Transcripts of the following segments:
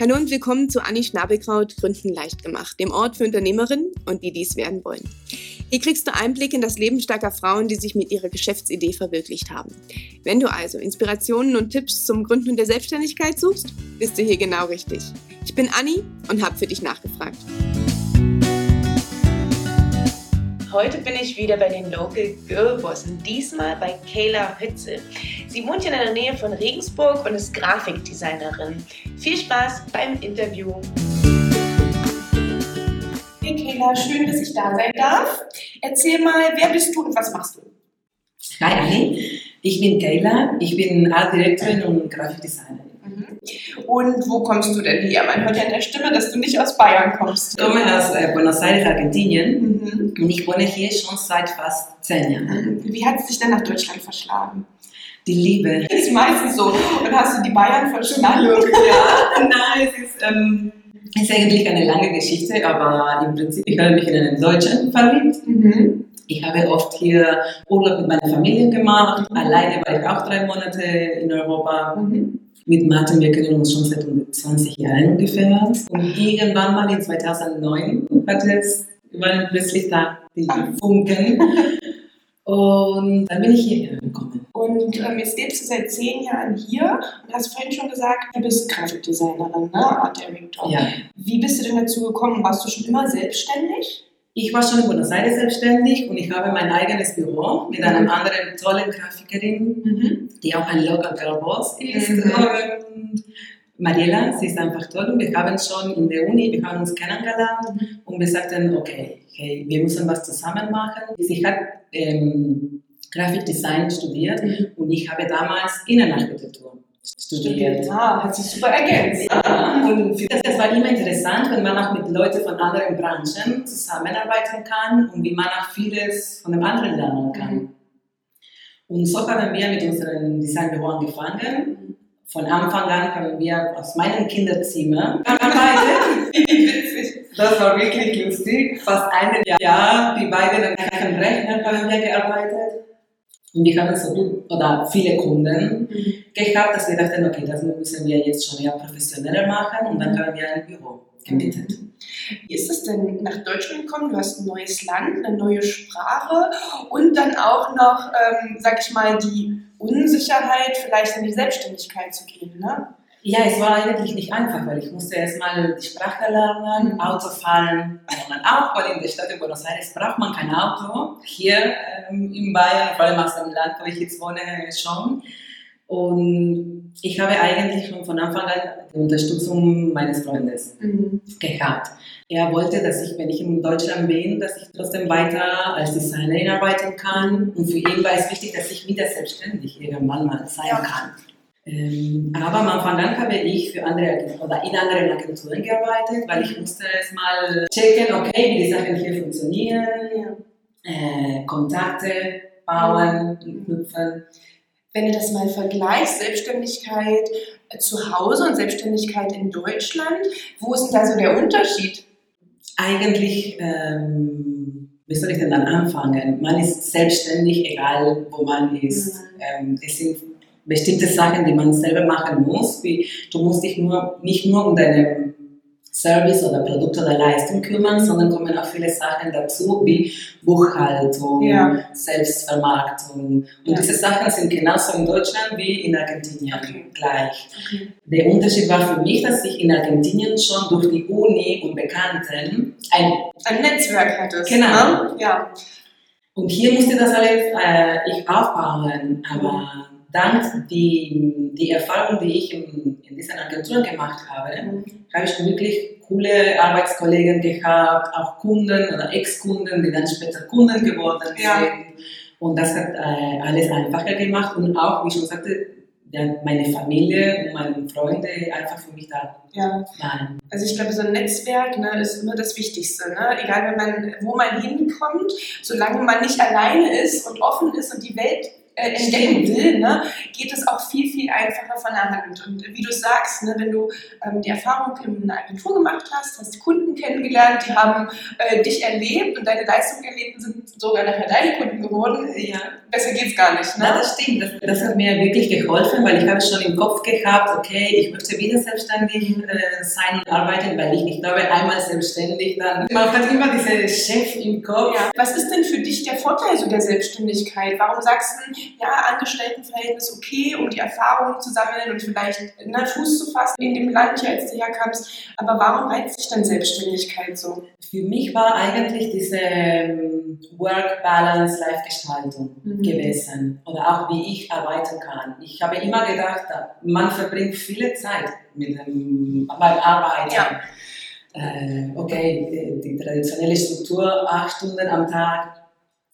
Hallo und willkommen zu Anni Schnabelkraut Gründen leicht gemacht, dem Ort für Unternehmerinnen und die dies werden wollen. Hier kriegst du Einblick in das Leben starker Frauen, die sich mit ihrer Geschäftsidee verwirklicht haben. Wenn du also Inspirationen und Tipps zum Gründen der Selbstständigkeit suchst, bist du hier genau richtig. Ich bin Anni und habe für dich nachgefragt. Heute bin ich wieder bei den Local Girl Bossen, diesmal bei Kayla Hützel. Sie wohnt in der Nähe von Regensburg und ist Grafikdesignerin. Viel Spaß beim Interview. Hey Kayla, schön, dass ich da sein darf. Erzähl mal, wer bist du und was machst du? Hi ich bin Kayla, ich bin Artdirektorin und Grafikdesignerin. Und wo kommst du denn her? Man hört ja in der Stimme, dass du nicht aus Bayern kommst. Ich komme aus äh, Buenos Aires, Argentinien mhm. und ich wohne hier schon seit fast zehn Jahren. Wie hat es dich denn nach Deutschland verschlagen? Die Liebe. Das ist meistens so. Und hast du die Bayern verschlagen? ja, nein, es ist, ähm, ist eigentlich eine lange Geschichte, aber im Prinzip, ich habe mich in einen Deutschen verliebt. Mhm. Ich habe oft hier Urlaub mit meiner Familie gemacht. Mhm. Alleine war ich auch drei Monate in Europa. Mhm mit Martin, wir kennen uns schon seit 20 Jahren ungefähr. Und irgendwann mal in 2009 hat es, waren plötzlich da die Funken. Und dann bin ich hierher gekommen. Und ähm, jetzt lebst du seit zehn Jahren hier und hast vorhin schon gesagt, du bist Grafikdesignerin, ne? Art Director. Ja. Wie bist du denn dazu gekommen? Warst du schon immer selbstständig? Ich war schon in Buenos Aires selbstständig und ich habe mein eigenes Büro mit einer mhm. anderen tollen Grafikerin, mhm. die auch ein Local Girl Boss ist. Mhm. Und Mariela, sie ist einfach toll und wir haben schon in der Uni, wir haben uns kennengelernt und wir sagten, okay, hey, wir müssen was zusammen machen. Sie hat ähm, Grafikdesign studiert mhm. und ich habe damals Innenarchitektur studiert. Ah, hat sich super ergänzt. Ja, und für das war immer interessant, wenn man auch mit Leuten von anderen Branchen zusammenarbeiten kann und wie man auch vieles von dem anderen lernen kann. Mhm. Und so haben wir mit unserem Designbüro angefangen. Von Anfang an haben wir aus meinem Kinderzimmer gearbeitet. das war wirklich lustig. Fast ein Jahr, die beiden an einem Rechner haben wir gearbeitet. Und wir haben so oder viele Kunden mhm. gehabt, dass wir dachten, okay, das müssen wir jetzt schon ja professioneller machen und dann haben wir ein Büro gemietet. Mhm. Wie ist es denn nach Deutschland gekommen? Du hast ein neues Land, eine neue Sprache und dann auch noch, ähm, sag ich mal, die Unsicherheit, vielleicht in die Selbstständigkeit zu gehen, ne? Ja, es war eigentlich nicht einfach, weil ich musste erstmal die Sprache lernen, mhm. Auto fahren, lernen auch, weil in der Stadt Buenos Aires braucht man kein Auto. Hier ähm, in Bayern, vor allem aus dem Land, wo ich jetzt wohne, schon. Und ich habe eigentlich schon von Anfang an die Unterstützung meines Freundes mhm. gehabt. Er wollte, dass ich, wenn ich in Deutschland bin, dass ich trotzdem weiter als Designerin arbeiten kann. Und für ihn war es wichtig, dass ich wieder selbstständig irgendwann mal sein kann. Ähm, aber am Anfang an habe ich für andere oder in anderen Agenturen gearbeitet, weil ich musste erstmal checken, okay, wie die Sachen hier funktionieren, äh, Kontakte bauen knüpfen. Wenn du das mal vergleichst, Selbstständigkeit zu Hause und Selbstständigkeit in Deutschland, wo ist denn da so der Unterschied? Eigentlich, ähm, wie soll ich denn dann anfangen? Man ist selbstständig, egal wo man ist. Mhm. Ähm, es sind bestimmte Sachen, die man selber machen muss. Wie, du musst dich nur, nicht nur um deinen Service oder Produkt oder Leistung kümmern, sondern kommen auch viele Sachen dazu, wie Buchhaltung, ja. Selbstvermarktung. Und ja. diese Sachen sind genauso in Deutschland wie in Argentinien okay. gleich. Okay. Der Unterschied war für mich, dass ich in Argentinien schon durch die Uni und Bekannten ein, ein Netzwerk hatte. Genau. Ja. Und hier musste das alles äh, ich aufbauen, aber dank die, die Erfahrung, die ich in, in diesen Agenturen gemacht habe, mhm. habe ich wirklich coole Arbeitskollegen gehabt, auch Kunden oder Ex-Kunden, die dann später Kunden geworden sind. Ja. Und das hat äh, alles einfacher gemacht und auch, wie ich schon sagte, meine Familie und meine Freunde einfach für mich da ja. waren. Also ich glaube, so ein Netzwerk ne, ist immer das Wichtigste. Ne? Egal, man, wo man hinkommt, solange man nicht alleine ist und offen ist und die Welt äh, entdecken will, ne, geht es auch viel, viel einfacher von der Hand. Und wie du sagst, ne, wenn du ähm, die Erfahrung in einer Agentur gemacht hast, hast Kunden kennengelernt, die haben äh, dich erlebt und deine Leistung erlebt und sind sogar nachher deine Kunden geworden, ja. besser geht's gar nicht. Ne? Ja, das stimmt. Das, das, hat mir wirklich geholfen, weil ich habe schon im Kopf gehabt, okay, ich möchte wieder selbstständig äh, sein und arbeiten, weil ich, ich glaube, einmal selbstständig, dann man hat immer diese Chef im Kopf. Ja. Was ist denn für dich der Vorteil so der Selbstständigkeit? Warum sagst du, ja, Angestelltenverhältnis okay, um die Erfahrung zu sammeln und vielleicht einen Fuß zu fassen in dem Land, hier, als du herkamst. Aber warum reizt sich dann Selbstständigkeit so? Für mich war eigentlich diese ähm, Work-Balance-Life-Gestaltung mhm. gewesen. Oder auch wie ich arbeiten kann. Ich habe immer gedacht, man verbringt viele Zeit mit dem, beim Arbeiten. Ja. Äh, okay, die traditionelle Struktur, acht Stunden am Tag,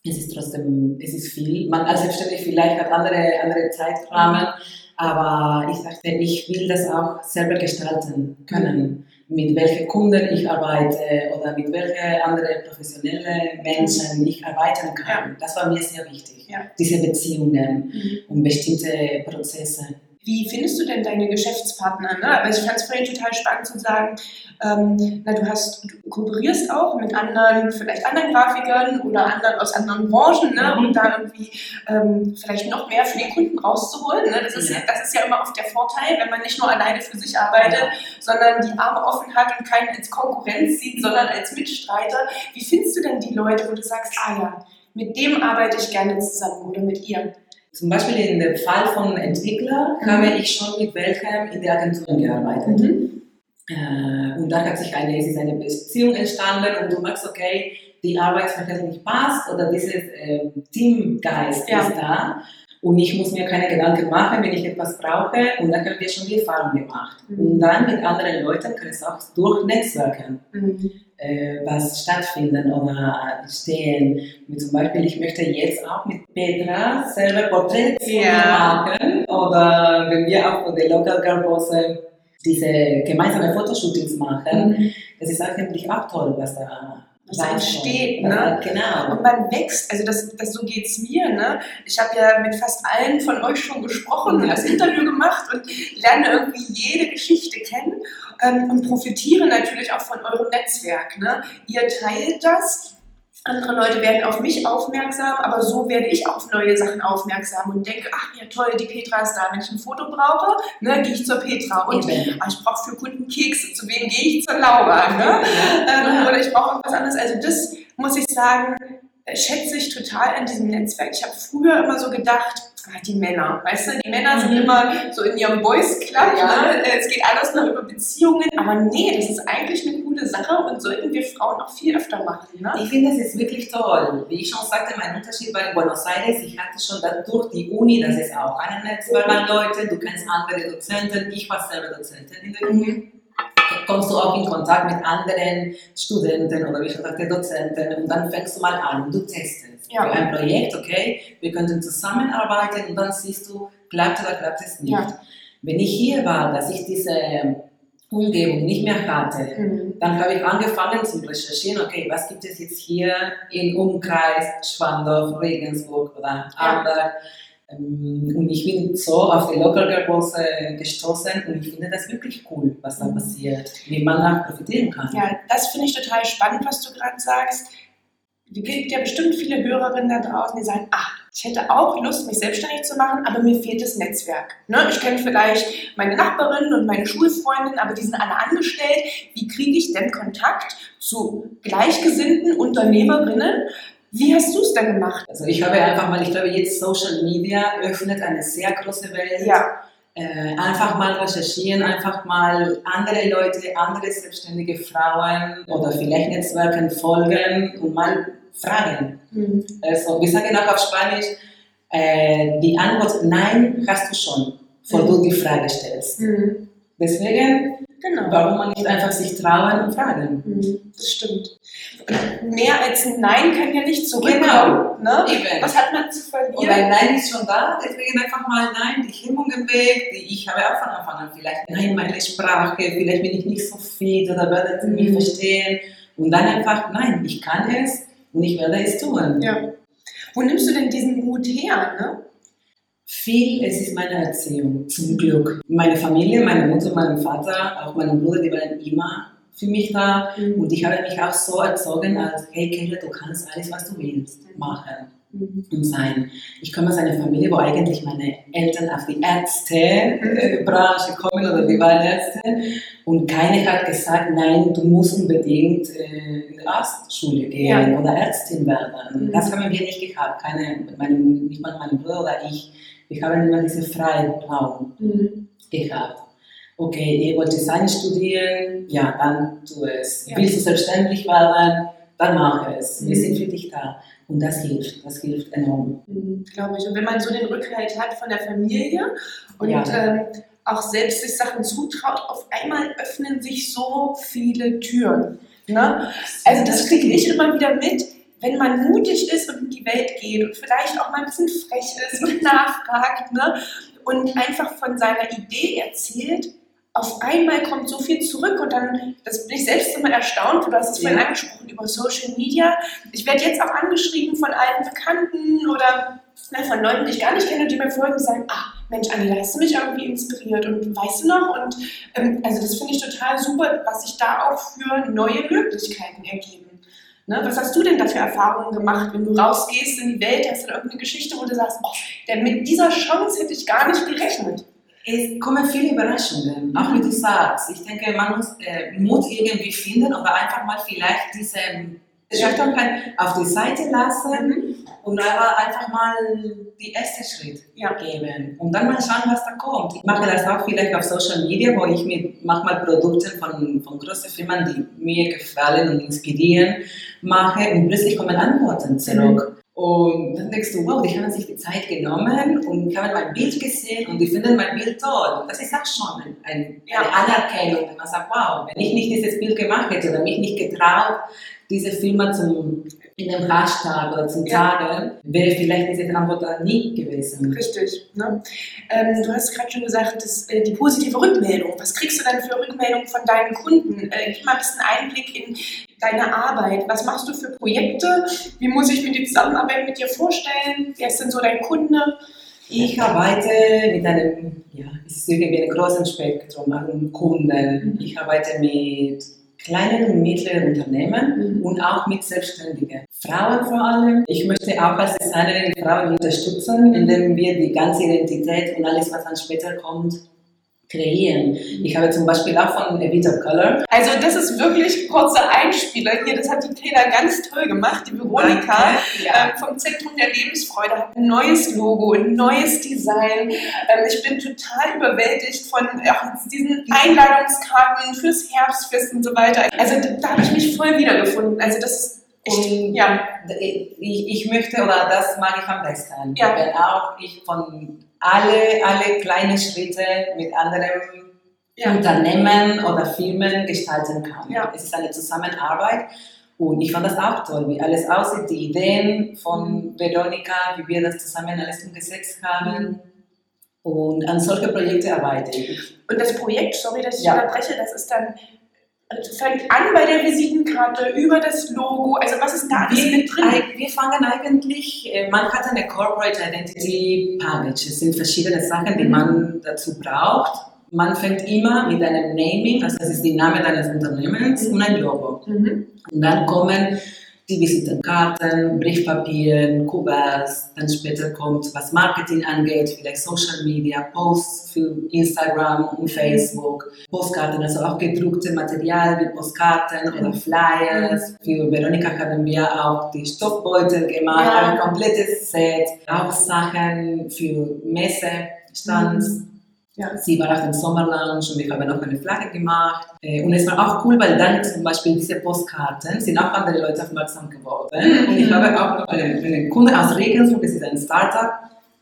es ist trotzdem, es ist viel. Man als Selbstständig vielleicht hat andere, andere Zeitrahmen, aber ich dachte, ich will das auch selber gestalten können. Mit welchen Kunden ich arbeite oder mit welchen anderen professionellen Menschen ich arbeiten kann. Das war mir sehr wichtig. Ja. Diese Beziehungen mhm. und bestimmte Prozesse. Wie findest du denn deine Geschäftspartner? Ne? Also ich fand es vorhin total spannend zu sagen, ähm, na, du, hast, du kooperierst auch mit anderen, vielleicht anderen Grafikern oder anderen aus anderen Branchen, ne? um da irgendwie ähm, vielleicht noch mehr für den Kunden rauszuholen. Ne? Das, ist ja. das ist ja immer oft der Vorteil, wenn man nicht nur alleine für sich arbeitet, sondern die Arme offen hat und keinen als Konkurrenz sieht, sondern als Mitstreiter. Wie findest du denn die Leute, wo du sagst, ah ja, mit dem arbeite ich gerne zusammen oder mit ihr? Zum Beispiel in dem Fall von Entwickler mhm. habe ich schon mit welchem in der Agentur gearbeitet. Mhm. Äh, und da hat sich eine, es ist eine Beziehung entstanden und du merkst, okay, die Arbeitsverhältnis passt oder dieser äh, Teamgeist ja. ist da. Und ich muss mir keine Gedanken machen, wenn ich etwas brauche. Und dann haben wir schon die Erfahrung gemacht. Mhm. Und dann mit anderen Leuten kann es auch durch Netzwerken. Mhm was stattfinden oder stehen. Wie zum Beispiel, ich möchte jetzt auch mit Petra selber Porträts ja. machen oder wenn wir auch von der Local Girl Bosse diese gemeinsame Fotoshootings machen, mhm. das ist eigentlich auch toll, was da da entsteht. Ne? Genau. Und man wächst, also das, das so geht es mir. Ne? Ich habe ja mit fast allen von euch schon gesprochen und das Interview gemacht und lerne irgendwie jede Geschichte kennen ähm, und profitiere natürlich auch von eurem Netzwerk. Ne? Ihr teilt das andere Leute werden auf mich aufmerksam, aber so werde ich auf neue Sachen aufmerksam und denke, ach ja toll, die Petra ist da. Wenn ich ein Foto brauche, ne, gehe ich zur Petra. Und ach, ich brauche für Kunden Kekse, zu wem gehe ich zur Laura? Ne? Ähm, oder ich brauche irgendwas anderes. Also das muss ich sagen, schätze ich total an diesem Netzwerk. Ich habe früher immer so gedacht, ah, die Männer, weißt du, die Männer sind mhm. immer so in ihrem Boys Club, ja. ne? es geht alles nur über Beziehungen, aber nee, das ist eigentlich eine coole Sache und sollten wir Frauen auch viel öfter machen. Ne? Ich finde, das ist wirklich toll. Wie ich schon sagte, mein Unterschied war in Buenos Aires, ich hatte schon durch die Uni, das ist auch ein Netzwerk an Leute, du kennst andere Dozenten, ich war selber Dozentin in der Uni kommst du auch in Kontakt mit anderen Studenten oder wie schon sagte, Dozenten und dann fängst du mal an, du testest ja. für ein Projekt, okay, wir könnten zusammenarbeiten und dann siehst du, klappt oder klappt es nicht. Ja. Wenn ich hier war, dass ich diese Umgebung nicht mehr hatte, mhm. dann habe ich angefangen zu recherchieren, okay, was gibt es jetzt hier im Umkreis Schwandorf, Regensburg oder Amberg. Ja und ich bin so auf die Local Girls gestoßen und ich finde das wirklich cool, was da passiert, wie man da profitieren kann. Ja, das finde ich total spannend, was du gerade sagst. Es gibt ja bestimmt viele Hörerinnen da draußen, die sagen, ach, ich hätte auch Lust, mich selbstständig zu machen, aber mir fehlt das Netzwerk. Ne? Ich kenne vielleicht meine Nachbarin und meine Schulfreundin, aber die sind alle angestellt. Wie kriege ich denn Kontakt zu gleichgesinnten Unternehmerinnen, wie hast du es denn gemacht? Also ich habe einfach mal, ich glaube jetzt Social Media öffnet eine sehr große Welt. Ja. Äh, einfach mal recherchieren, einfach mal andere Leute, andere selbstständige Frauen oder vielleicht Netzwerken folgen und mal fragen. Mhm. Also wir sagen auch auf Spanisch, äh, die Antwort Nein hast du schon, bevor mhm. du die Frage stellst. Mhm. Deswegen Genau. Warum man nicht einfach sich trauen und fragen? Mhm, das stimmt. Mehr als ein Nein kann ja nicht zurückkommen. Genau. Ne? Eben. Was hat man zu verlieren? Und ein Nein ist schon da, deswegen einfach mal Nein, die Hemmungen weg, die ich habe auch von Anfang an vielleicht Nein, meine Sprache, vielleicht bin ich nicht so fit oder werde Sie mich mhm. verstehen. Und dann einfach Nein, ich kann es und ich werde es tun. Ja. Wo nimmst du denn diesen Mut her? Ne? Viel, es ist meine Erziehung, zum Glück. Meine Familie, meine Mutter, mein Vater, auch mein Bruder, die waren immer für mich da. Mhm. Und ich habe mich auch so erzogen, als, hey Keller, du kannst alles, was du willst, machen mhm. und sein. Ich komme aus einer Familie, wo eigentlich meine Eltern auf die Ärztebranche kommen oder die waren Ärzte. Und keine hat gesagt, nein, du musst unbedingt äh, in die Arztschule gehen ja. oder Ärztin werden. Mhm. Das haben wir nicht gehabt. Keine, meine, nicht mal mein Bruder oder ich. Wir haben immer diesen freien Raum mhm. gehabt. Okay, ihr wollt Design studieren, ja, dann tu es. Ja. Willst du selbstständig werden, dann mach es. Wir mhm. sind für dich da. Und das hilft, das hilft enorm. Mhm, Glaube ich. Und wenn man so den Rückhalt hat von der Familie und ja. ähm, auch selbst sich Sachen zutraut, auf einmal öffnen sich so viele Türen. Ne? Also das kriege ich immer wieder mit, wenn man mutig ist und in die Welt geht und vielleicht auch mal ein bisschen frech ist und nachfragt ne? und einfach von seiner Idee erzählt, auf einmal kommt so viel zurück und dann, das bin ich selbst immer erstaunt, du hast es vorhin angesprochen über Social Media. Ich werde jetzt auch angeschrieben von alten Bekannten oder na, von Leuten, die ich gar nicht kenne, die mir folgen und sagen, ah, Mensch, Anni, da hast du mich irgendwie inspiriert und weißt du noch? Und ähm, also das finde ich total super, was sich da auch für neue Möglichkeiten ergeben. Ne? Was hast du denn da für Erfahrungen gemacht, wenn du rausgehst in die Welt, hast du irgendeine Geschichte, wo du sagst, oh, denn mit dieser Chance hätte ich gar nicht gerechnet? Es kommen viele Überraschungen, auch wie du sagst. Ich denke, man muss äh, Mut irgendwie finden oder einfach mal vielleicht diese Schüchternheit auf die Seite lassen mhm. und einfach mal die erste Schritt ja. geben und dann mal schauen, was da kommt. Ich mache das auch vielleicht auf Social Media, wo ich mit manchmal Produkte von, von großen Firmen, die mir gefallen und inspirieren, mache und plötzlich kommen Antworten zurück. Mhm. Und dann denkst du, wow, die haben sich die Zeit genommen und haben mein Bild gesehen und die finden mein Bild toll. Das ist auch schon ein, ein, eine Anerkennung, wenn man sagt, wow, wenn ich nicht dieses Bild gemacht hätte oder mich nicht getraut, diese Firma zum, in dem Hashtag oder zum ja. Tagen, wäre vielleicht diese Antwort nie gewesen. Richtig. Ne? Ähm, du hast gerade schon gesagt, dass, äh, die positive Rückmeldung. Was kriegst du denn für Rückmeldungen von deinen Kunden? Äh, gib mal ein bisschen Einblick in deine Arbeit. Was machst du für Projekte? Wie muss ich mir die Zusammenarbeit mit dir vorstellen? Wer ist denn so dein Kunde? Ich arbeite mit einem, ja, es ist irgendwie ein großes Spektrum an Kunden. Mhm. Ich arbeite mit kleinen und mittleren Unternehmen mhm. und auch mit Selbstständigen. Frauen vor allem. Ich möchte auch als Designerin Frauen unterstützen, indem wir die ganze Identität und alles, was dann später kommt, kreieren. Ich habe zum Beispiel auch von A Bit of Color. Also das ist wirklich kurzer Einspieler hier. Das hat die Taylor ganz toll gemacht. Die Veronika ja. äh, vom Zentrum der Lebensfreude hat ein neues Logo, ein neues Design. Ähm, ich bin total überwältigt von ja, diesen Einladungskarten fürs Herbstfest und so weiter. Also da habe ich mich voll wiedergefunden. Also das ist und ja, ich, ich möchte, oder das mag ich am besten, ja. wenn auch ich von alle, alle kleine Schritte mit anderen ja. Unternehmen oder Firmen gestalten kann. Ja. Es ist eine Zusammenarbeit und ich fand das auch toll, wie alles aussieht, die Ideen von mhm. Veronika, wie wir das zusammen alles umgesetzt haben. Mhm. Und an solche Projekte arbeite ich. Und das Projekt, sorry, dass ich ja. unterbreche, das ist dann fängt an bei der Visitenkarte, über das Logo, also was ist da alles mit drin? Wir fangen eigentlich, äh, man hat eine Corporate Identity Package, es sind verschiedene Sachen, die mhm. man dazu braucht. Man fängt immer mit einem Naming, also das ist der Name deines Unternehmens und ein Logo. Mhm. Und dann kommen die Visitenkarten, Briefpapieren, Kuverts, dann später kommt, was Marketing angeht, vielleicht Social Media, Posts für Instagram und Facebook, Postkarten, also auch gedruckte Material wie Postkarten oder Flyers. Für Veronika haben wir auch die Stoffbeutel gemacht, ja. ein komplettes Set, auch Sachen für Messestands. Mhm ja. Sie war auf dem Sommerlounge und wir haben auch eine Flagge gemacht. Äh, und es war auch cool, weil dann zum Beispiel diese Postkarten sind auch andere Leute aufmerksam geworden. Mhm. Und ich habe auch noch einen, einen Kunden aus Regensburg, das ist ein Startup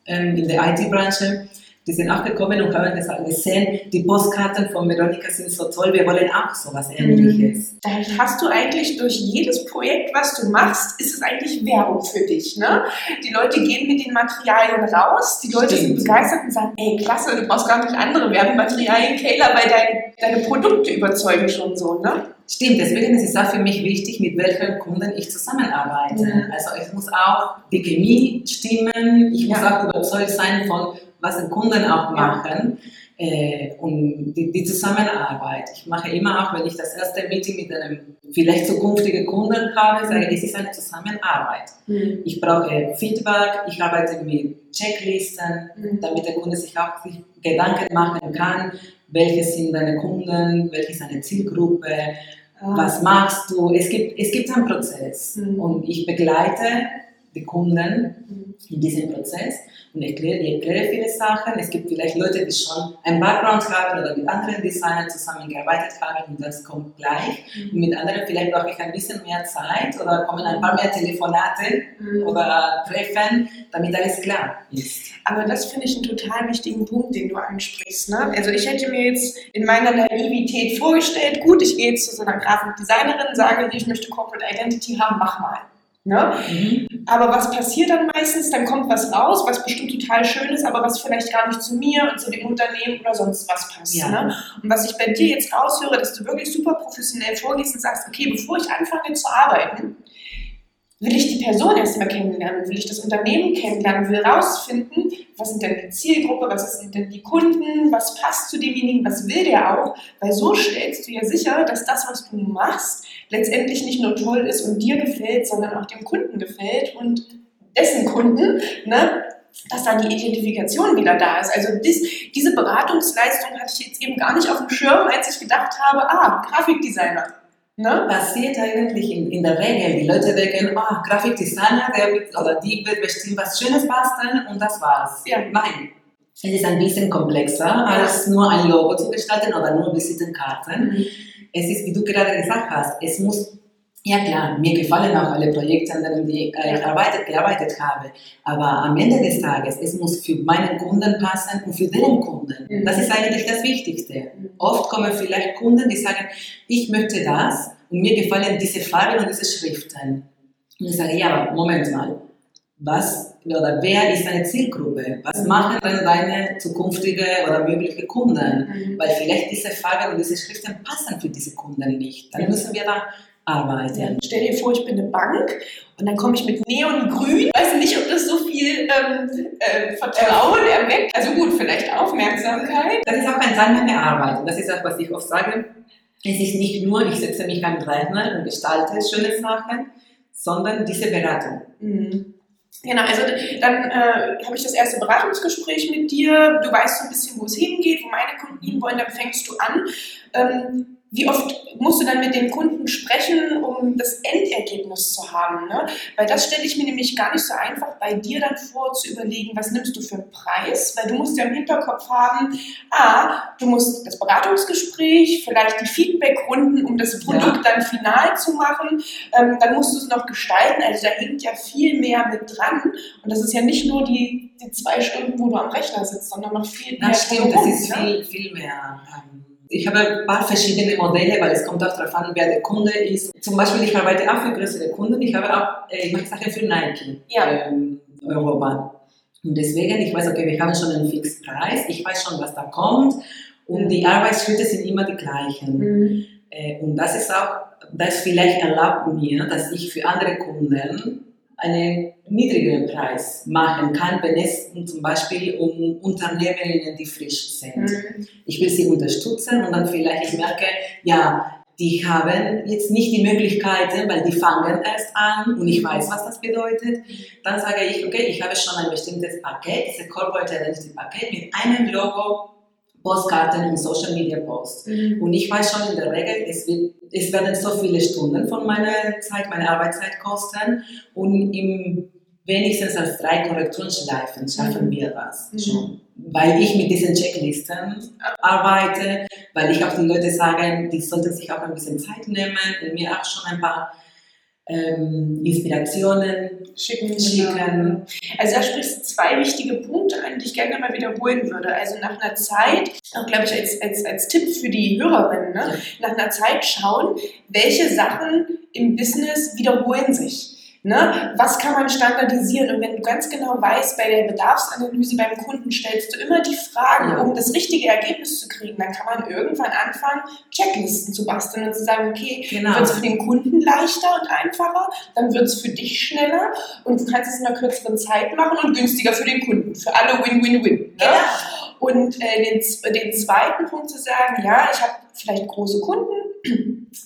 ähm, in der IT-Branche, die sind auch gekommen und haben gesagt, gesehen, die Postkarten von Veronika sind so toll, wir wollen auch so was ähnliches. Dann hast du eigentlich durch jedes Projekt, was du machst, ist es eigentlich Werbung für dich. Ne? Die Leute gehen mit den Materialien raus, die Leute Stimmt. sind begeistert und sagen, ey, klasse, du brauchst gar nicht andere Werbematerialien, Kayla, weil dein, deine Produkte überzeugen schon so. Ne? Stimmt, deswegen ist es auch für mich wichtig, mit welchen Kunden ich zusammenarbeite. Mhm. Also es muss auch die Chemie stimmen, ich muss ja. auch überzeugt sein von, was die Kunden auch machen. Äh, und die, die, Zusammenarbeit. Ich mache immer auch, wenn ich das erste Meeting mit einem vielleicht zukünftigen Kunden habe, sage ich, es ist eine Zusammenarbeit. Mhm. Ich brauche Feedback, ich arbeite mit Checklisten, mhm. damit der Kunde sich auch sich Gedanken machen kann, welche sind deine Kunden, welche ist deine Zielgruppe, ah. was machst du. Es gibt, es gibt einen Prozess mhm. und ich begleite die Kunden in diesem Prozess und erkläre, ich erkläre viele Sachen. Es gibt vielleicht Leute, die schon einen Background haben oder mit anderen Designern zusammengearbeitet haben und das kommt gleich. Und mit anderen vielleicht brauche ich ein bisschen mehr Zeit oder kommen ein paar mehr Telefonate mhm. oder Treffen, damit alles klar ist. Aber das finde ich einen total wichtigen Punkt, den du ansprichst. Ne? Also ich hätte mir jetzt in meiner Naivität vorgestellt, gut, ich gehe jetzt zu so einer Grafikdesignerin, sage, ich möchte Corporate Identity haben, mach mal. Ne? Mhm. Aber was passiert dann meistens? Dann kommt was raus, was bestimmt total schön ist, aber was vielleicht gar nicht zu mir und zu dem Unternehmen oder sonst was passt. Ja. Ne? Und was ich bei dir jetzt raushöre, dass du wirklich super professionell vorgehst und sagst, okay, bevor ich anfange zu arbeiten, will ich die Person erstmal kennenlernen, will ich das Unternehmen kennenlernen, will rausfinden, was sind denn die Zielgruppe, was sind denn die Kunden, was passt zu demjenigen, was will der auch, weil so stellst du ja sicher, dass das, was du machst, letztendlich nicht nur toll ist und dir gefällt, sondern auch dem Kunden gefällt und dessen Kunden, ne, dass dann die Identifikation wieder da ist. Also dies, diese Beratungsleistung hatte ich jetzt eben gar nicht auf dem Schirm, als ich gedacht habe, ah, Grafikdesigner Ne? Passiert eigentlich in, in, der Regel. Die Leute denken, oh, Grafikdesigner, der wird, oder die wird bestimmt was Schönes basteln und das war's. Ja. Nein. Es ist ein bisschen komplexer, als nur ein Logo zu gestalten oder nur Visitenkarten. Mhm. Es ist, wie du gerade gesagt hast, es muss ja klar, mir gefallen auch alle Projekte, an denen ich äh, gearbeitet, gearbeitet habe. Aber am Ende des Tages, es muss für meinen Kunden passen und für deren Kunden. Mhm. Das ist eigentlich das Wichtigste. Mhm. Oft kommen vielleicht Kunden, die sagen, ich möchte das und mir gefallen diese Farben und diese Schriften. Und ich sage, ja, Moment mal, was oder wer ist deine Zielgruppe? Was machen denn deine zukünftige oder mögliche Kunden? Mhm. Weil vielleicht diese Farben und diese Schriften passen für diese Kunden nicht. Dann müssen wir da arbeiten. Stell dir vor, ich bin eine Bank und dann komme ich mit Neongrün. Ich weiß nicht, ob das so viel ähm, äh, Vertrauen erweckt. Also gut, vielleicht Aufmerksamkeit. Das ist auch ein Teil meiner Arbeit. Und das ist auch, was ich oft sage. Es ist nicht nur, ich setze mich am Rechner und gestalte schöne Sachen, sondern diese Beratung. Mhm. Genau, also dann äh, habe ich das erste Beratungsgespräch mit dir. Du weißt so ein bisschen, wo es hingeht, wo meine Kunden hinwollen. Dann fängst du an. Ähm, wie oft musst du dann mit den Kunden sprechen, um das Endergebnis zu haben? Ne? Weil das stelle ich mir nämlich gar nicht so einfach bei dir dann vor, zu überlegen, was nimmst du für einen Preis? Weil du musst ja im Hinterkopf haben, ah, du musst das Beratungsgespräch, vielleicht die Feedbackrunden, um das Produkt ja. dann final zu machen, ähm, dann musst du es noch gestalten. Also da hängt ja viel mehr mit dran. Und das ist ja nicht nur die, die zwei Stunden, wo du am Rechner sitzt, sondern noch viel mehr. Das stimmt, das ist ne? viel, viel mehr. Ähm ich habe ein paar verschiedene Modelle, weil es kommt auch darauf an, wer der Kunde ist. Zum Beispiel, ich arbeite auch für größere Kunden. Ich habe auch, äh, ich mache Sachen für Nike, ja. ähm, Europa. Und deswegen, ich weiß, okay, wir haben schon einen Fixpreis. Ich weiß schon, was da kommt. Und die Arbeitsschritte sind immer die gleichen. Mhm. Äh, und das ist auch, das vielleicht erlaubt mir, dass ich für andere Kunden einen niedrigeren Preis machen kann, wenn es zum Beispiel um Unternehmerinnen, die frisch sind. Mhm. Ich will sie unterstützen und dann vielleicht ich merke, ja, die haben jetzt nicht die Möglichkeiten, weil die fangen erst an und ich weiß, was das bedeutet. Dann sage ich, okay, ich habe schon ein bestimmtes Paket, diese Corporate Identity Paket mit einem Logo, Postkarten und Social Media Posts. Mhm. Und ich weiß schon in der Regel, es, wird, es werden so viele Stunden von meiner Zeit, meiner Arbeitszeit kosten und im wenigstens als drei Korrekturschleifen schaffen mhm. wir das mhm. schon. Weil ich mit diesen Checklisten arbeite, weil ich auch die Leute sage, die sollten sich auch ein bisschen Zeit nehmen und mir auch schon ein paar ähm, Inspirationen schicken. schicken. Also da sprichst du zwei wichtige Punkte an, die ich gerne mal wiederholen würde. Also nach einer Zeit, auch glaube ich als, als, als Tipp für die Hörerinnen, ne? nach einer Zeit schauen, welche Sachen im Business wiederholen sich. Ne? Was kann man standardisieren? Und wenn du ganz genau weißt, bei der Bedarfsanalyse beim Kunden stellst du immer die Fragen, um das richtige Ergebnis zu kriegen, dann kann man irgendwann anfangen, Checklisten zu basteln und zu sagen, okay, Genau. wird es für den Kunden leichter und einfacher, dann wird es für dich schneller und du kannst es in einer kürzeren Zeit machen und günstiger für den Kunden. Für alle Win-Win-Win. Ne? Genau. Und äh, den, den zweiten Punkt zu sagen, ja, ich habe vielleicht große Kunden,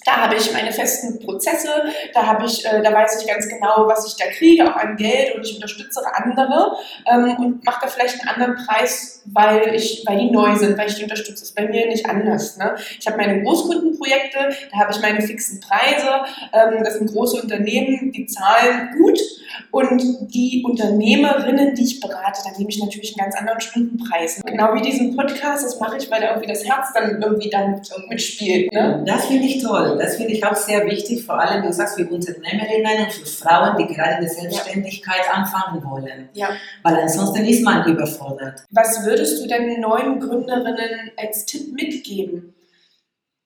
da habe ich meine festen Prozesse, da habe ich, äh, da weiß ich ganz genau, was ich da kriege, auch an Geld und ich unterstütze andere ähm, und mache da vielleicht einen anderen Preis, weil ich, weil die neu sind, weil ich die unterstütze. Das ist bei mir nicht anders. Ne? Ich habe meine Großkundenprojekte, da habe ich meine fixen Preise, ähm, das sind große Unternehmen, die zahlen gut und die Unternehmerinnen, die ich berate, da nehme ich natürlich einen ganz anderen Stundenpreis. Genau wie diesen Podcast, das mache ich, weil da irgendwie das Herz dann irgendwie dann mitspielt. Ne? Das finde ich toll. Das finde ich auch sehr wichtig, vor allem, du sagst, für Unternehmerinnen und für Frauen, die gerade in der Selbstständigkeit anfangen wollen. Ja. Weil ansonsten ist man überfordert. Was würdest du denn neuen Gründerinnen als Tipp mitgeben?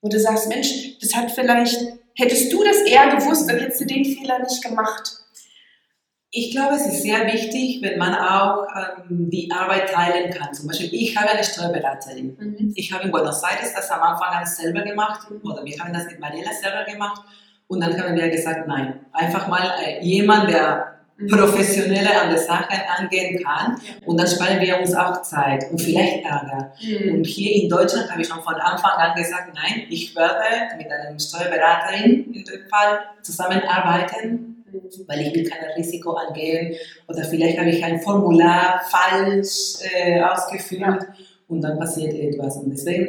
Wo du sagst, Mensch, das hat vielleicht, hättest du das eher gewusst, dann hättest du den Fehler nicht gemacht. Ich glaube, es ist sehr wichtig, wenn man auch ähm, die Arbeit teilen kann. Zum Beispiel, ich habe eine Steuerberaterin. Ich habe in Buenos Aires das am Anfang alles selber gemacht, oder wir haben das mit Mariela selber gemacht. Und dann haben wir gesagt, nein, einfach mal äh, jemand, der professioneller an der Sache angehen kann. Und dann sparen wir uns auch Zeit und vielleicht Ärger. Mhm. Und hier in Deutschland habe ich schon von Anfang an gesagt, nein, ich werde mit einer Steuerberaterin in dem Fall zusammenarbeiten, weil ich will kein Risiko angehen oder vielleicht habe ich ein Formular falsch äh, ausgefüllt Ja. und dann passiert etwas. Und deswegen,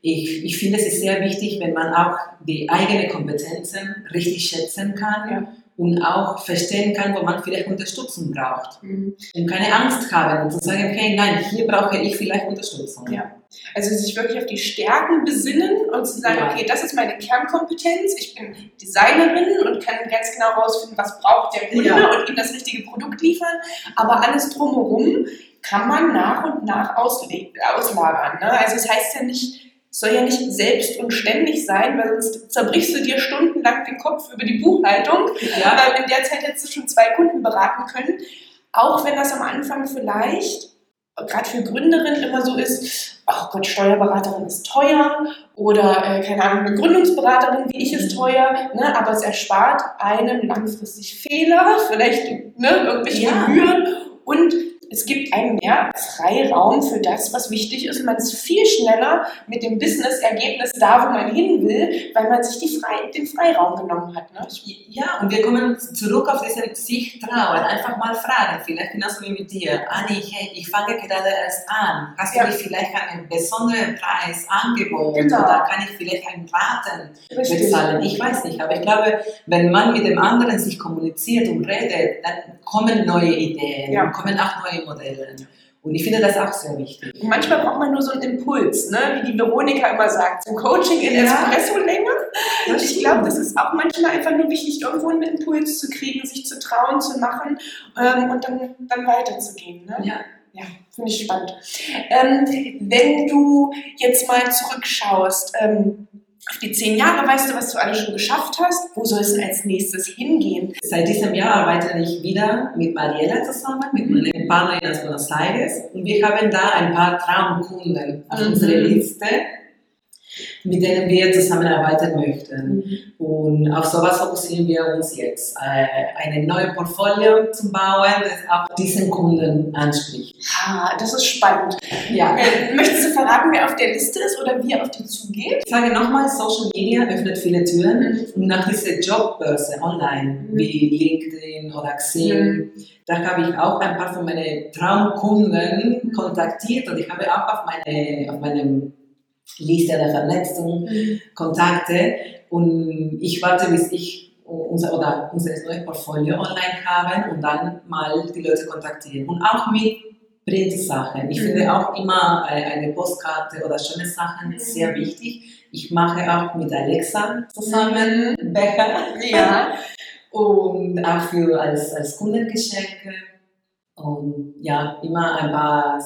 ich, ich finde, es ist sehr wichtig, wenn man auch die eigenen Kompetenzen richtig schätzen kann Ja. und auch verstehen kann, wo man vielleicht Unterstützung braucht. Mhm. Und keine Angst haben und zu sagen, okay, nein, hier brauche ich vielleicht Unterstützung. Ja. Also sich wirklich auf die Stärken besinnen und zu sagen, okay, das ist meine Kernkompetenz, ich bin Designerin und kann genau herausfinden, was braucht der Kunde Ja. und ihm das richtige Produkt liefern. Aber alles drumherum kann man nach und nach auslagern. Ne? Also es heißt ja nicht, es soll ja nicht selbst und ständig sein, weil sonst zerbrichst du dir stundenlang den Kopf über die Buchhaltung. Ja. Aber in der Zeit hättest du schon zwei Kunden beraten können. Auch wenn das am Anfang vielleicht, gerade für Gründerinnen, immer so ist, ach Gott, Steuerberaterin ist teuer oder, äh, keine Ahnung, eine Gründungsberaterin wie ich ist teuer, ne? aber es erspart einem langfristig Fehler, vielleicht ne, irgendwelche Ja. Gebühren und es gibt einem mehr Freiraum für das, was wichtig ist. Man ist viel schneller mit dem Business-Ergebnis da, wo man hin will, weil man sich die Frei den Freiraum genommen hat. Ne? Ja, und wir kommen zurück auf diesen sich trauen, einfach mal fragen, vielleicht genauso wie mit dir. Anni, hey, ich fange gerade erst an. Hast Ja. du nicht vielleicht einen besonderen Preis, Angebot Genau. oder kann ich vielleicht einen Raten Richtig. bezahlen? Ich weiß nicht, aber ich glaube, wenn man mit dem anderen sich kommuniziert und redet, dann kommen neue Ideen, Ja. kommen auch neue Modelle. Und ich finde das auch sehr wichtig. Und manchmal braucht man nur so einen Impuls, ne? wie die Veronika immer sagt, so Coaching in Ja. Espresso-Länge. Ich glaube, das ist auch manchmal einfach nur wichtig, irgendwo einen Impuls zu kriegen, sich zu trauen, zu machen ähm, und dann, dann weiterzugehen. Ne? Ja. Ja, finde ich spannend. Ähm, wenn du jetzt mal zurückschaust, ähm, auf die zehn Jahre, weißt du, was du alles schon geschafft hast? Wo soll es denn als nächstes hingehen? Seit diesem Jahr arbeite ich wieder mit Mariela zusammen, mit meinem Partner aus Buenos Aires. Und wir haben da ein paar Traumkunden auf Mhm. unserer Liste, mit denen wir zusammenarbeiten möchten. Und auf sowas fokussieren wir uns jetzt. Äh, Ein neues Portfolio zu bauen, das auch diesen Kunden anspricht. Ah, das ist spannend. Ja. Äh, möchtest du verraten, wer auf der Liste ist oder wie er auf die zugeht? Ich sage nochmal, Social Media öffnet viele Türen. Mhm. Und nach dieser Jobbörse online, Mhm. wie LinkedIn oder Xing, da habe ich auch ein paar von meinen Traumkunden kontaktiert und ich habe auch auf, meine, auf meinem Liste der Vernetzung Kontakte und ich warte, bis ich unser, oder unser neues Portfolio online haben und dann mal die Leute kontaktieren. Und auch mit Print-Sachen. Ich Mhm. finde auch immer äh, eine Postkarte oder schöne Sachen Mhm. sehr wichtig. Ich mache auch mit Alexa zusammen Becher. Ja. Und auch für als, als Kundengeschenke. Und ja, immer ein paar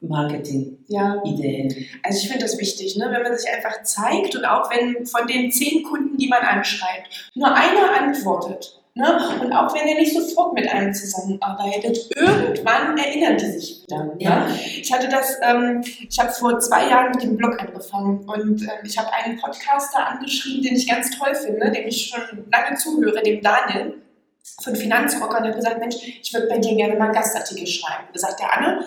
Selbstmarketing-Ideen. Ja, also ich finde das wichtig, ne? wenn man sich einfach zeigt und auch wenn von den zehn Kunden, die man anschreibt, nur einer antwortet, Ne? Und auch wenn er nicht sofort mit einem zusammenarbeitet, irgendwann erinnert er sich wieder. Ne? Ja. Ich hatte das, ähm, ich habe vor zwei Jahren mit dem Blog angefangen und äh, ich habe einen Podcaster angeschrieben, den ich ganz toll finde, dem ich schon lange zuhöre, dem Daniel von Finanzrocker und habe gesagt, Mensch, ich würde bei dir gerne mal einen Gastartikel schreiben. Da sagt der Anne,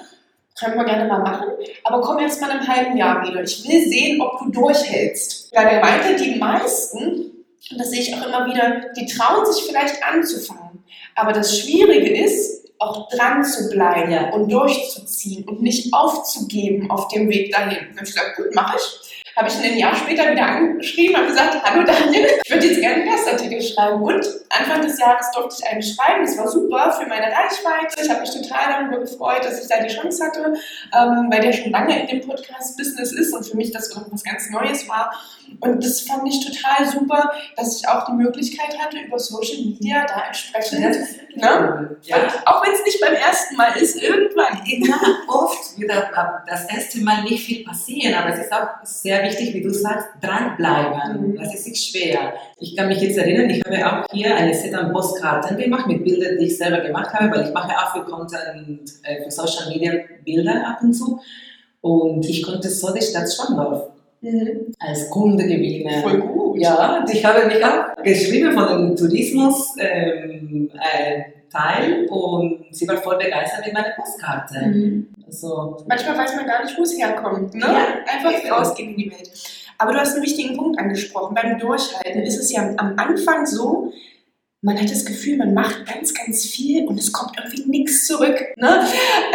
können wir gerne mal machen, aber komm erst mal einem halben Jahr wieder. Ich will sehen, ob du durchhältst. Ja, der meinte, die meisten und das sehe ich auch immer wieder, die trauen sich vielleicht anzufangen. Aber das Schwierige ist, auch dran zu bleiben ja. und durchzuziehen und nicht aufzugeben auf dem Weg dahin. Habe ich gesagt, gut, mache ich habe ich ihn ein Jahr später wieder angeschrieben und gesagt, hallo Daniel, ich würde jetzt gerne einen Gastartikel schreiben. Und Anfang des Jahres durfte ich einen schreiben. Das war super für meine Reichweite. Ich habe mich total darüber gefreut, dass ich da die Chance hatte, ähm, weil der schon lange in dem Podcast-Business ist und für mich das irgendwas ganz Neues war. Und das fand ich total super, dass ich auch die Möglichkeit hatte, über Social Media da entsprechend, ne? ja. auch wenn es nicht beim ersten Mal ist, irgendwann. Ja, oft wird das erste Mal nicht viel passieren, aber es ist auch sehr wichtig, wie du sagst, dranbleiben. Mhm. Das ist nicht schwer. Ich kann mich jetzt erinnern, ich habe auch hier eine Set an Postkarten gemacht mit Bildern, die ich selber gemacht habe, weil ich mache auch für Content, äh, für Social Media Bilder ab und zu. Und ich konnte so die Stadt Schwandorf mhm. als Kunde gewinnen. Voll gut. Ja, ich habe mich auch geschrieben von dem Tourismus ähm, äh, Teil und sie war voll begeistert mit meiner Postkarte. Mhm. Also, Manchmal weiß man gar nicht, wo es herkommt. Ne? Ja, Einfach rausgehen in die Welt. Aber du hast einen wichtigen Punkt angesprochen. Beim Durchhalten ist es ja am Anfang so, man hat das Gefühl, man macht ganz, ganz viel und es kommt irgendwie nichts zurück. Ne?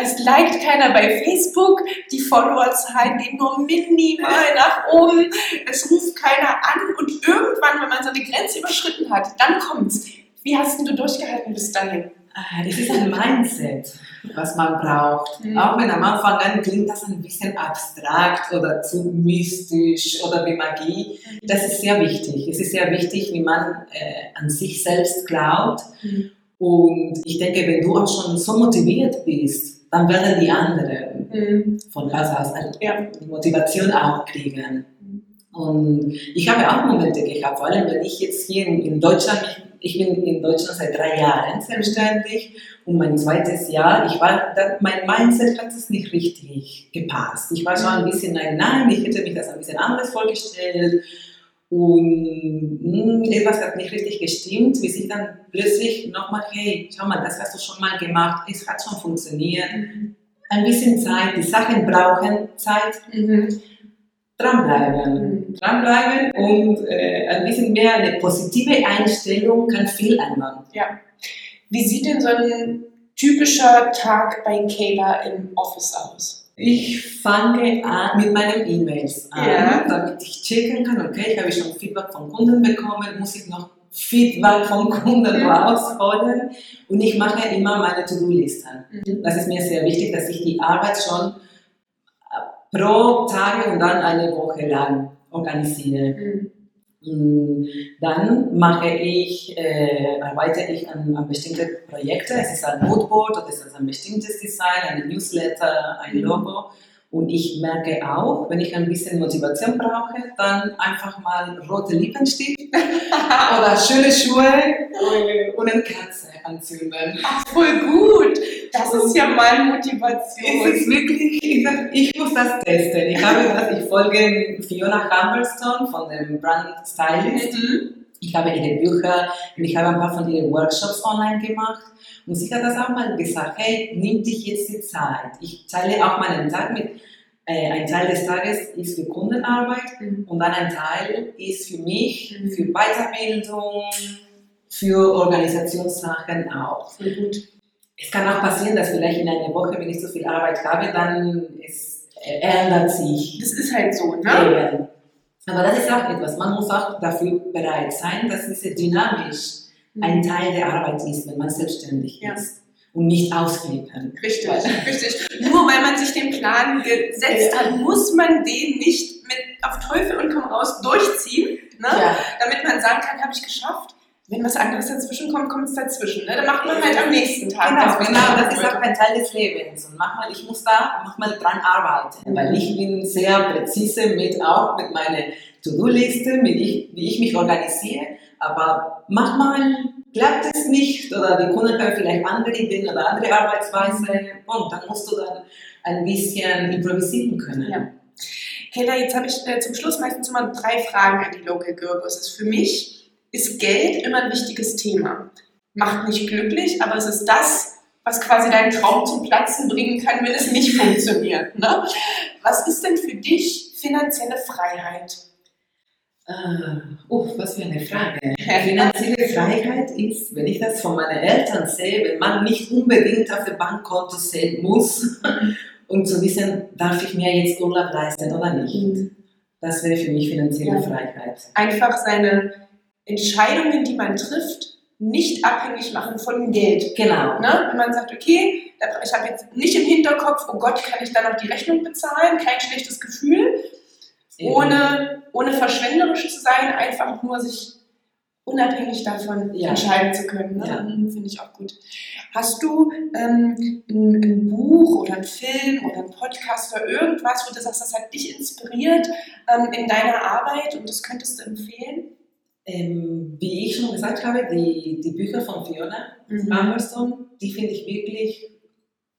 Es liked keiner bei Facebook, die Followerzahlen gehen nur minimal nach oben, es ruft keiner an und irgendwann, wenn man so eine Grenze überschritten hat, dann kommt's. Wie hast du durchgehalten bis dahin? Ah, das ist ein Mindset, was man braucht. Mhm. Auch wenn am Anfang an klingt das ein bisschen abstrakt oder zu mystisch oder wie Magie. Das ist sehr wichtig. Es ist sehr wichtig, wie man äh, an sich selbst glaubt. Mhm. Und ich denke, wenn du auch schon so motiviert bist, dann werden die anderen mhm. von Haus aus ja. Motivation auch kriegen. Mhm. Und ich habe auch Momente gehabt, vor allem wenn ich jetzt hier in, Deutschland ich bin in Deutschland seit drei Jahren selbstständig und mein zweites Jahr, ich war, mein Mindset hat es nicht richtig gepasst. Ich war schon ein bisschen, nein, nein, ich hätte mich das ein bisschen anders vorgestellt und mh, hm, etwas hat nicht richtig gestimmt, bis ich dann plötzlich nochmal, hey, schau mal, das hast du schon mal gemacht, es hat schon funktioniert. Ein bisschen Zeit, die Sachen brauchen Zeit. Mhm dranbleiben. Dranbleiben und äh, ein bisschen mehr eine positive Einstellung kann viel ändern. Ja. Wie sieht denn so ein typischer Tag bei Kayla im Office aus? Ich fange an mit meinen E-Mails an, ja. damit ich checken kann, okay, ich habe schon Feedback von Kunden bekommen, muss ich noch Feedback vom Kunden rausholen und ich mache immer meine To-Do-Listen. Mhm. Das ist mir sehr wichtig, dass ich die Arbeit schon pro Tage und dann eine Woche lang organisiere. Mhm. Dann mache ich, äh, arbeite ich an, an bestimmte Projekte. Es ist ein Moodboard oder es ist ein bestimmtes Design, ein Newsletter, ein mhm. Logo. Und ich merke auch, wenn ich ein bisschen Motivation brauche, dann einfach mal rote Lippenstift oder schöne Schuhe und eine Kerze anzünden. Ach, voll gut. Das ist ja mal Motivation. Es ist wirklich, ich, ich muss das testen. Ich habe das, ich folge Fiona Humblestone von dem Brand Stylist. Mhm. Ich habe ihre Bücher und ich habe ein paar von ihren Workshops online gemacht. Und sie hat das auch mal gesagt, hey, nimm dich jetzt die Zeit. Ich teile auch meinen Tag mit, äh, ein Teil des Tages ist für Kundenarbeit mhm. und dann ein Teil ist für mich, mhm. für Weiterbildung, für Organisationssachen auch. Sehr gut es kann auch passieren, dass vielleicht in einer Woche, wenn ich so viel Arbeit habe, dann es ändert sich. Das ist halt so, ne? Aber das ist auch etwas, man muss auch dafür bereit sein, dass diese dynamisch mhm. ein Teil der Arbeit ist, wenn man selbstständig ja. ist. Und nicht ausflippen. Richtig, richtig. Nur weil man sich den Plan gesetzt hat, muss man den nicht mit auf Teufel und komm raus durchziehen, ne? Ja. damit man sagen kann, habe ich geschafft wenn was anderes dazwischen kommt, kommt es dazwischen. Ne? Dann macht man halt am nächsten Tag. Genau, das, genau, das ist auch ein Teil des Lebens. Und manchmal, ich muss da manchmal dran arbeiten, weil ich bin sehr präzise mit auch mit meiner To-Do-Liste, wie ich mich organisiere. Aber manchmal klappt es nicht oder die Kunden haben vielleicht andere Ideen oder andere Arbeitsweise und dann musst du dann ein bisschen improvisieren können. Ja. Kayla, jetzt habe ich äh, zum Schluss meistens immer drei Fragen an die Local Girl Bosses. Für mich ist Geld immer ein wichtiges Thema. Macht nicht glücklich, aber es ist das, was quasi deinen Traum zum Platzen bringen kann, wenn es nicht funktioniert. Ne? Was ist denn für dich finanzielle Freiheit? Uh, oh, was für eine Frage. Finanzielle Freiheit ist, wenn ich das von meinen Eltern sehe, wenn man nicht unbedingt auf dem Bankkonto sehen muss und zu wissen, darf ich mir jetzt Urlaub leisten oder nicht. Mhm. Das wäre für mich finanzielle ja. Freiheit. Einfach seine Entscheidungen, die man trifft, nicht abhängig machen von Geld. Genau. Ne? Wenn man sagt, okay, ich habe jetzt nicht im Hinterkopf, oh Gott, kann ich dann noch die Rechnung bezahlen, kein schlechtes Gefühl, ohne, ohne verschwenderisch zu sein, einfach nur sich unabhängig davon ja. entscheiden zu können. Ne? Ja. Mhm, finde ich auch gut. Hast du ähm, ein, ein, Buch oder ein Film oder ein Podcast oder irgendwas, wo du sagst, das hat dich inspiriert ähm, in deiner Arbeit und das könntest du empfehlen? Ähm, wie ich schon gesagt habe, die, die Bücher von Fiona mhm. Amberson, die finde ich wirklich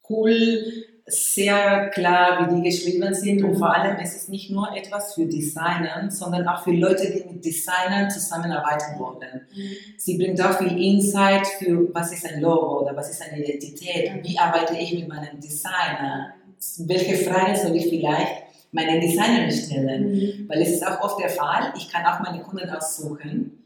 cool, sehr klar, wie die geschrieben sind und vor allem es ist nicht nur etwas für Designer, sondern auch für Leute, die mit Designern zusammenarbeiten wollen. Mhm. Sie bringt auch viel Insight für, was ist ein Logo oder was ist eine Identität, wie arbeite ich mit meinem Designer, welche Fragen soll ich vielleicht meinen Designern stellen, mhm. weil es ist auch oft der Fall, ich kann auch meine Kunden aussuchen,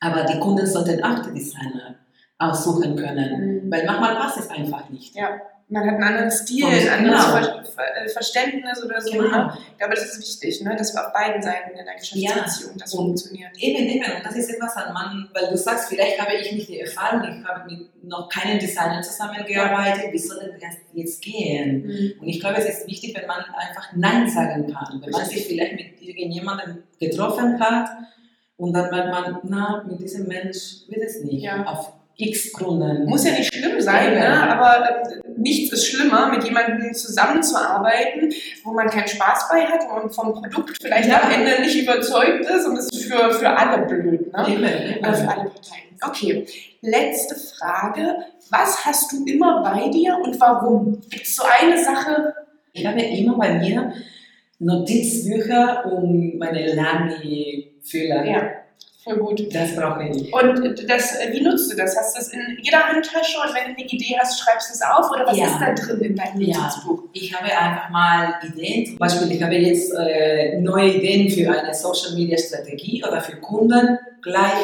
aber die Kunden sollten auch die Designer aussuchen können, mhm. weil manchmal passt es einfach nicht. Ja man hat einen anderen Stil, ein anderes genau. Ver äh, Verständnis oder so. Genau. Ne? Ich glaube, das ist wichtig, ne? dass wir auf beiden Seiten in der Geschäftsbeziehung ja. das funktioniert. Eben, eben. Und das ist etwas an Mann, weil du sagst, vielleicht habe ich nicht die Erfahrung, ich habe mit noch keinen Designer zusammengearbeitet, wie soll das jetzt gehen? Mhm. Und ich glaube, es ist wichtig, wenn man einfach Nein sagen kann. Wenn man sich vielleicht mit irgendjemandem getroffen hat und dann merkt man, na, mit diesem Mensch wird es nicht. Ja. Auf X Gründen. Muss ja nicht schlimm sein, ne? aber äh, nichts ist schlimmer, mit jemandem zusammenzuarbeiten, wo man keinen Spaß bei hat und vom Produkt vielleicht ja. am Ende nicht überzeugt ist und das ist für, für alle blöd. Ne? Eben, eben. Für alle Parteien. Okay, letzte Frage. Was hast du immer bei dir und warum? Gibt es so eine Sache? Ich habe immer bei mir Notizbücher um meine Lamy-Füller. Ja Voll gut. Das brauche ich. Und das, wie nutzt du das? Hast du das in jeder Handtasche und wenn du eine Idee hast, schreibst du es auf oder was ja. ist da drin in deinem Notizbuch? Ja. Ich habe einfach mal Ideen. Zum Beispiel, ich habe jetzt äh, neue Ideen für eine Social Media Strategie oder für Kunden gleich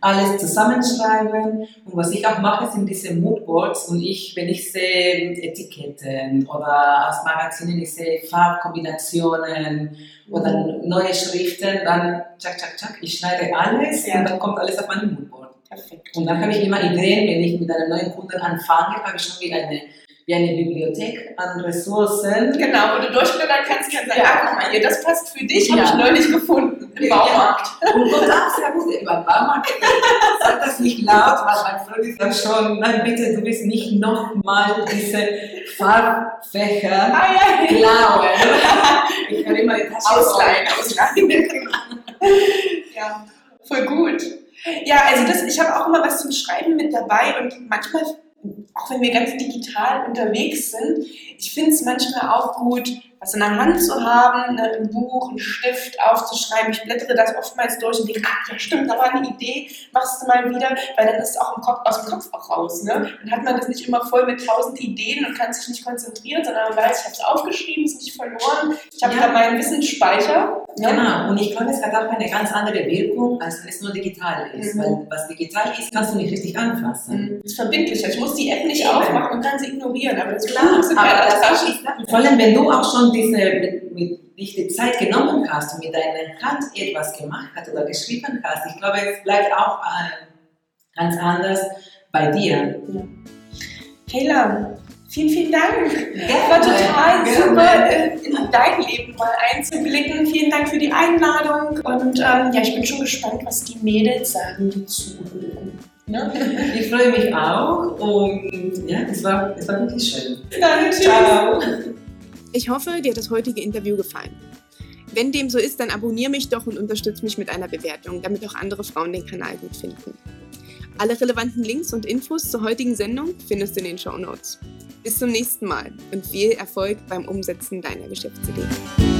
alles zusammenschreiben. Und was ich auch mache, sind diese Moodboards. Und ich, wenn ich sehe Etiketten oder aus Magazinen, ich sehe Farbkombinationen oder mhm. neue Schriften, dann tschak, tschak, tschak, ich schneide alles ja. und dann kommt alles auf mein Moodboard. Perfekt. Und dann habe ich immer Ideen, wenn ich mit einem neuen Kunden anfange, habe ich schon wieder eine wie eine Bibliothek an Ressourcen. Genau, wo du durchblättern kannst, kannst sagen, ja, guck mal hier, das passt für dich, ja. habe ich neulich gefunden im Baumarkt. Ja. Und Gott, auch sehr gut, im Baumarkt. Sag das nicht laut, weil mein Freund ist dann schon, nein bitte, du bist nicht nochmal diese Farbfächer ah, ja, klauen. ich kann immer die Tasche ausleihen, ausleihen. ja, voll gut. Ja, also das, ich habe auch immer was zum Schreiben mit dabei und manchmal auch wenn wir ganz digital unterwegs sind, ich finde es manchmal auch gut, was in der Hand zu haben, ne, ein Buch, ein Stift aufzuschreiben. Ich blättere das oftmals durch und denke, ach ja stimmt, da war eine Idee, machst du mal wieder, weil dann ist es auch im Kopf, aus dem Kopf auch raus. Ne? Dann hat man das nicht immer voll mit tausend Ideen und kann sich nicht konzentrieren, sondern man weiß, ich habe es aufgeschrieben, ist nicht verloren, ich habe ja. da meinen Wissensspeicher. Ne? Genau, und ich glaube, es hat auch eine ganz andere Wirkung, als wenn es nur digital ist. Mhm. Weil was digital ist, kannst du nicht richtig anfassen. Mhm. Das ist verbindlicher. Ich muss die App nicht Eben. aufmachen und kann sie ignorieren, aber das ist klar. Aber das ist, vor allem, wenn du auch schon diese, mit, mit dich die Zeit genommen hast und mit deiner Hand etwas gemacht hast oder geschrieben hast, ich glaube, es bleibt auch äh, ganz anders bei dir. Ja. Kayla, vielen, vielen Dank. Es war total gerne. super, äh, in dein Leben mal einzublicken. Vielen Dank für die Einladung und ähm, ja, ich bin schon gespannt, was die Mädels sagen, die zuhören. Ne? Ich freue mich auch und ja, es war, es war wirklich schön. Danke, Ciao. Ich hoffe, dir hat das heutige Interview gefallen. Wenn dem so ist, dann abonniere mich doch und unterstütze mich mit einer Bewertung, damit auch andere Frauen den Kanal gut finden. Alle relevanten Links und Infos zur heutigen Sendung findest du in den Show Notes. Bis zum nächsten Mal und viel Erfolg beim Umsetzen deiner Geschäftsidee.